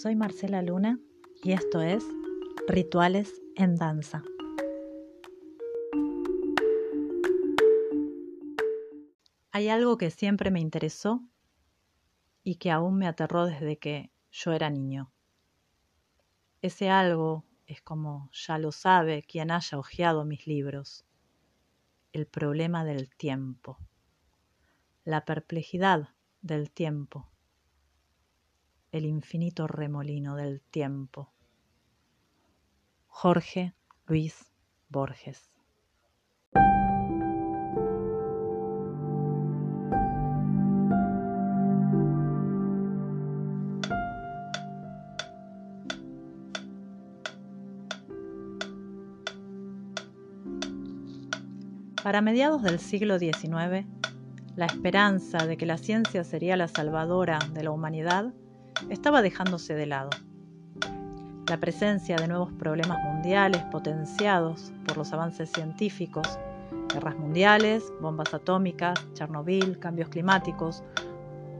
Soy Marcela Luna y esto es Rituales en Danza. Hay algo que siempre me interesó y que aún me aterró desde que yo era niño. Ese algo es como ya lo sabe quien haya hojeado mis libros, el problema del tiempo, la perplejidad del tiempo el infinito remolino del tiempo. Jorge Luis Borges. Para mediados del siglo XIX, la esperanza de que la ciencia sería la salvadora de la humanidad estaba dejándose de lado. La presencia de nuevos problemas mundiales potenciados por los avances científicos, guerras mundiales, bombas atómicas, Chernobyl, cambios climáticos,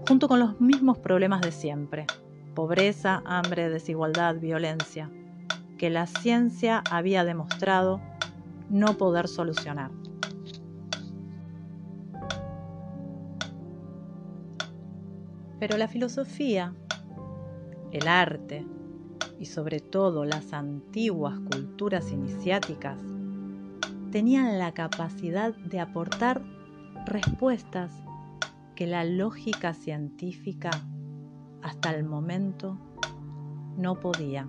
junto con los mismos problemas de siempre, pobreza, hambre, desigualdad, violencia, que la ciencia había demostrado no poder solucionar. Pero la filosofía el arte y sobre todo las antiguas culturas iniciáticas tenían la capacidad de aportar respuestas que la lógica científica hasta el momento no podía.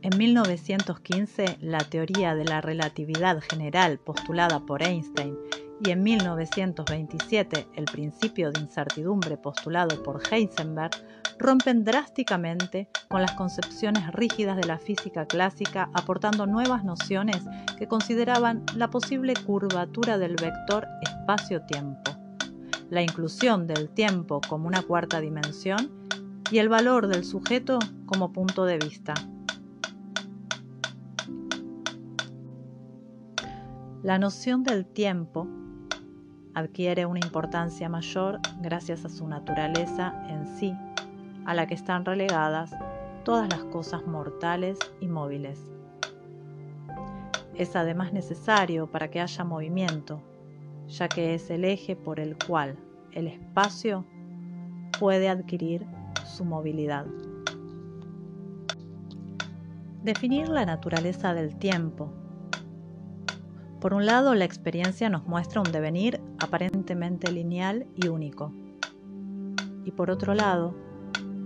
En 1915, la teoría de la relatividad general postulada por Einstein y en 1927 el principio de incertidumbre postulado por Heisenberg rompen drásticamente con las concepciones rígidas de la física clásica, aportando nuevas nociones que consideraban la posible curvatura del vector espacio-tiempo, la inclusión del tiempo como una cuarta dimensión y el valor del sujeto como punto de vista. La noción del tiempo adquiere una importancia mayor gracias a su naturaleza en sí, a la que están relegadas todas las cosas mortales y móviles. Es además necesario para que haya movimiento, ya que es el eje por el cual el espacio puede adquirir su movilidad. Definir la naturaleza del tiempo por un lado, la experiencia nos muestra un devenir aparentemente lineal y único. Y por otro lado,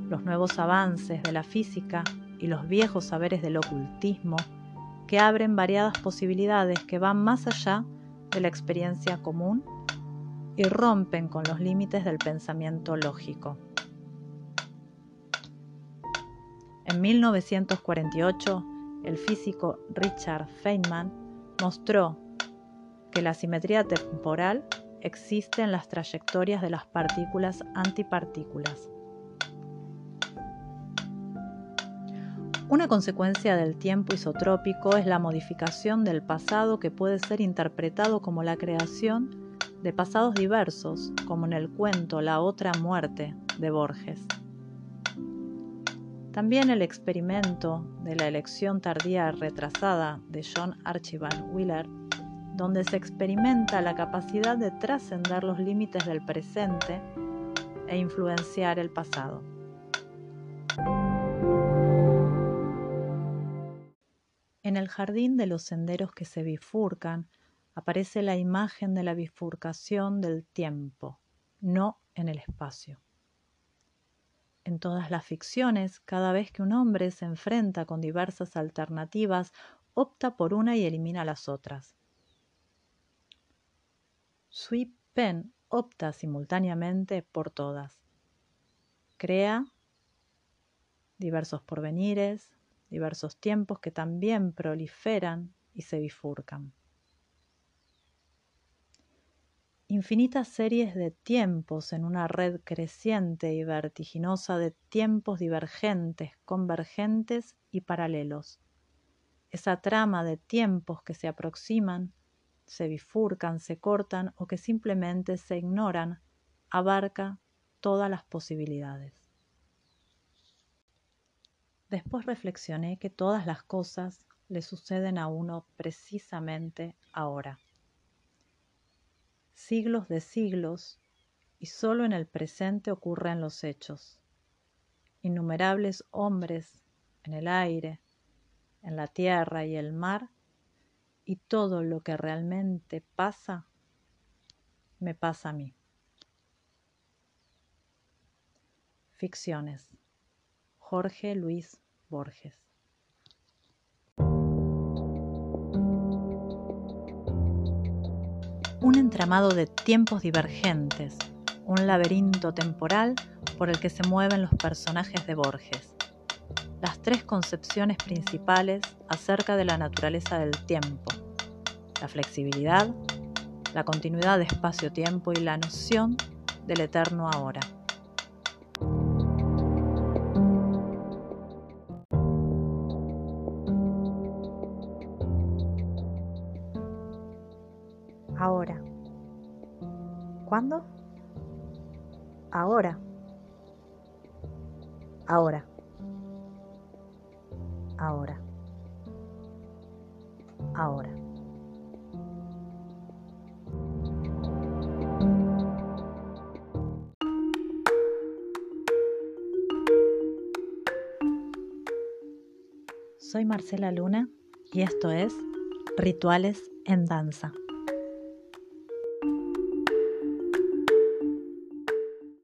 los nuevos avances de la física y los viejos saberes del ocultismo que abren variadas posibilidades que van más allá de la experiencia común y rompen con los límites del pensamiento lógico. En 1948, el físico Richard Feynman mostró que la simetría temporal existe en las trayectorias de las partículas antipartículas. Una consecuencia del tiempo isotrópico es la modificación del pasado que puede ser interpretado como la creación de pasados diversos, como en el cuento La otra muerte de Borges. También el experimento de la elección tardía retrasada de John Archibald Wheeler, donde se experimenta la capacidad de trascender los límites del presente e influenciar el pasado. En el jardín de los senderos que se bifurcan aparece la imagen de la bifurcación del tiempo, no en el espacio. En todas las ficciones, cada vez que un hombre se enfrenta con diversas alternativas, opta por una y elimina las otras. Sui Pen opta simultáneamente por todas. Crea diversos porvenires, diversos tiempos que también proliferan y se bifurcan. infinitas series de tiempos en una red creciente y vertiginosa de tiempos divergentes, convergentes y paralelos. Esa trama de tiempos que se aproximan, se bifurcan, se cortan o que simplemente se ignoran, abarca todas las posibilidades. Después reflexioné que todas las cosas le suceden a uno precisamente ahora. Siglos de siglos y solo en el presente ocurren los hechos. Innumerables hombres en el aire, en la tierra y el mar, y todo lo que realmente pasa, me pasa a mí. Ficciones. Jorge Luis Borges. Un entramado de tiempos divergentes, un laberinto temporal por el que se mueven los personajes de Borges. Las tres concepciones principales acerca de la naturaleza del tiempo, la flexibilidad, la continuidad de espacio-tiempo y la noción del eterno ahora. Ahora. ¿Cuándo? Ahora. Ahora. Ahora. Ahora. Soy Marcela Luna y esto es Rituales en Danza.